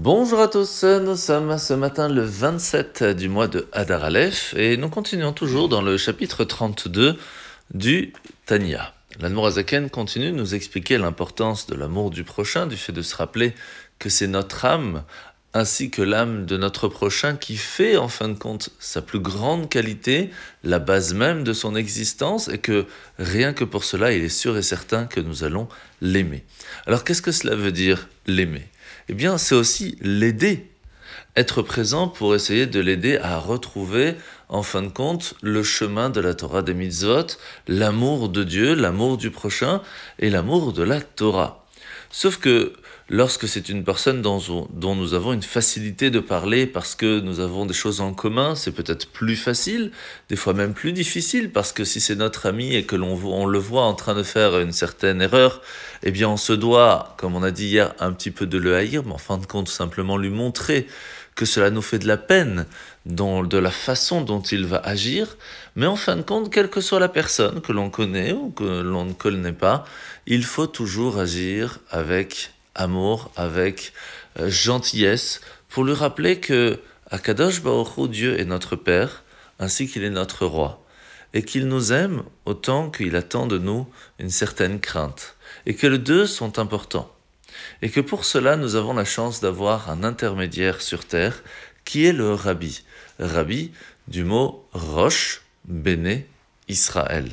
Bonjour à tous, nous sommes ce matin le 27 du mois de Hadar Aleph et nous continuons toujours dans le chapitre 32 du Tanya. L'Anmorazaken continue de nous expliquer l'importance de l'amour du prochain, du fait de se rappeler que c'est notre âme ainsi que l'âme de notre prochain qui fait en fin de compte sa plus grande qualité, la base même de son existence, et que rien que pour cela, il est sûr et certain que nous allons l'aimer. Alors qu'est-ce que cela veut dire l'aimer? Eh bien, c'est aussi l'aider, être présent pour essayer de l'aider à retrouver en fin de compte le chemin de la Torah des mitzvot, l'amour de Dieu, l'amour du prochain et l'amour de la Torah. Sauf que lorsque c'est une personne dont, nous avons une facilité de parler parce que nous avons des choses en commun, c'est peut-être plus facile, des fois même plus difficile, parce que si c'est notre ami et que l'on le voit en train de faire une certaine erreur, eh bien on se doit, comme on a dit hier, un petit peu de le haïr, mais en fin de compte simplement lui montrer que cela nous fait de la peine dans, de la façon dont il va agir, mais en fin de compte, quelle que soit la personne que l'on connaît ou que l'on ne connaît pas, il faut toujours agir avec amour, avec euh, gentillesse, pour lui rappeler que Akadosh Baruch Dieu est notre Père, ainsi qu'il est notre Roi, et qu'il nous aime autant qu'il attend de nous une certaine crainte, et que les deux sont importants, et que pour cela nous avons la chance d'avoir un intermédiaire sur terre, qui est le Rabbi, Rabbi du mot Roche, Béné, Israël.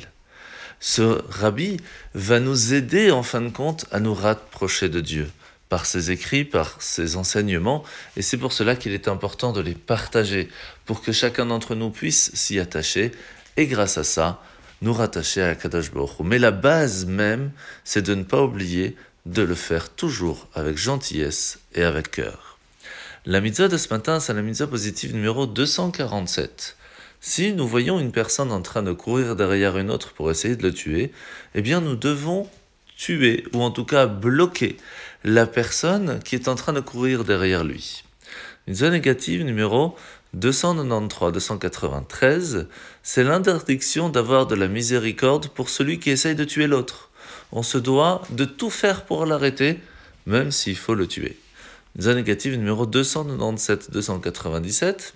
Ce rabbi va nous aider en fin de compte à nous rapprocher de Dieu par ses écrits, par ses enseignements, et c'est pour cela qu'il est important de les partager, pour que chacun d'entre nous puisse s'y attacher, et grâce à ça, nous rattacher à Kadosh Baruch Mais la base même, c'est de ne pas oublier de le faire toujours avec gentillesse et avec cœur. La mitzvah de ce matin, c'est la mitzvah positive numéro 247. Si nous voyons une personne en train de courir derrière une autre pour essayer de le tuer, eh bien nous devons tuer, ou en tout cas bloquer, la personne qui est en train de courir derrière lui. Zone négative numéro 293-293, c'est l'interdiction d'avoir de la miséricorde pour celui qui essaye de tuer l'autre. On se doit de tout faire pour l'arrêter, même s'il faut le tuer. Négative numéro 297-297,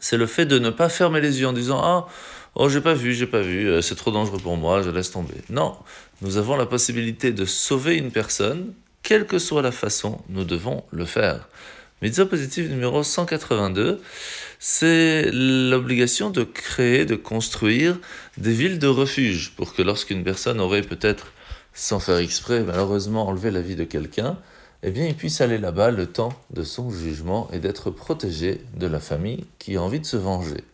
c'est le fait de ne pas fermer les yeux en disant Ah, oh, j'ai pas vu, j'ai pas vu, euh, c'est trop dangereux pour moi, je laisse tomber. Non, nous avons la possibilité de sauver une personne, quelle que soit la façon, nous devons le faire. Mitzvah positive numéro 182, c'est l'obligation de créer, de construire des villes de refuge pour que lorsqu'une personne aurait peut-être, sans faire exprès, malheureusement enlevé la vie de quelqu'un, eh bien, il puisse aller là-bas le temps de son jugement et d'être protégé de la famille qui a envie de se venger.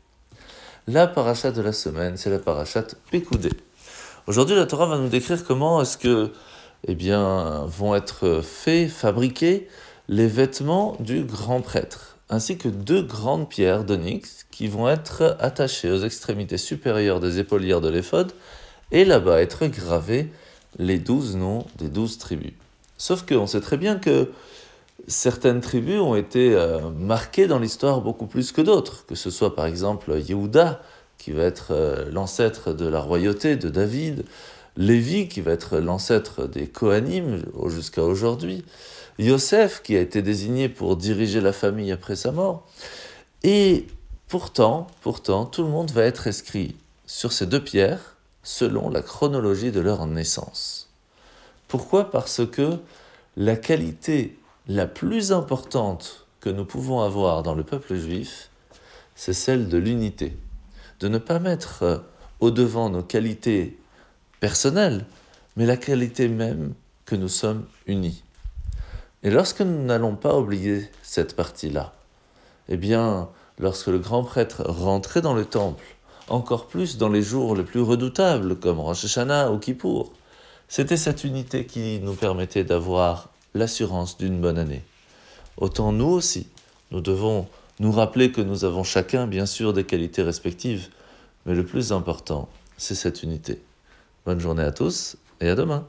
La parachat de la semaine, c'est la parachat Pécoudé. Aujourd'hui, la Torah va nous décrire comment est-ce que, eh bien, vont être faits, fabriqués les vêtements du grand prêtre, ainsi que deux grandes pierres d'onyx qui vont être attachées aux extrémités supérieures des épaulières de l'éphod, et là-bas être gravés les douze noms des douze tribus. Sauf qu'on sait très bien que certaines tribus ont été euh, marquées dans l'histoire beaucoup plus que d'autres, que ce soit par exemple Yehuda, qui va être euh, l'ancêtre de la royauté de David, Lévi, qui va être l'ancêtre des Kohanim jusqu'à aujourd'hui, Yosef, qui a été désigné pour diriger la famille après sa mort. Et pourtant, pourtant, tout le monde va être inscrit sur ces deux pierres selon la chronologie de leur naissance. Pourquoi? Parce que la qualité la plus importante que nous pouvons avoir dans le peuple juif, c'est celle de l'unité. De ne pas mettre euh, au-devant nos qualités personnelles, mais la qualité même que nous sommes unis. Et lorsque nous n'allons pas oublier cette partie-là, eh bien, lorsque le grand prêtre rentrait dans le temple, encore plus dans les jours les plus redoutables, comme Rosh Hashanah ou Kippour, c'était cette unité qui nous permettait d'avoir l'assurance d'une bonne année. Autant nous aussi, nous devons nous rappeler que nous avons chacun, bien sûr, des qualités respectives, mais le plus important, c'est cette unité. Bonne journée à tous et à demain.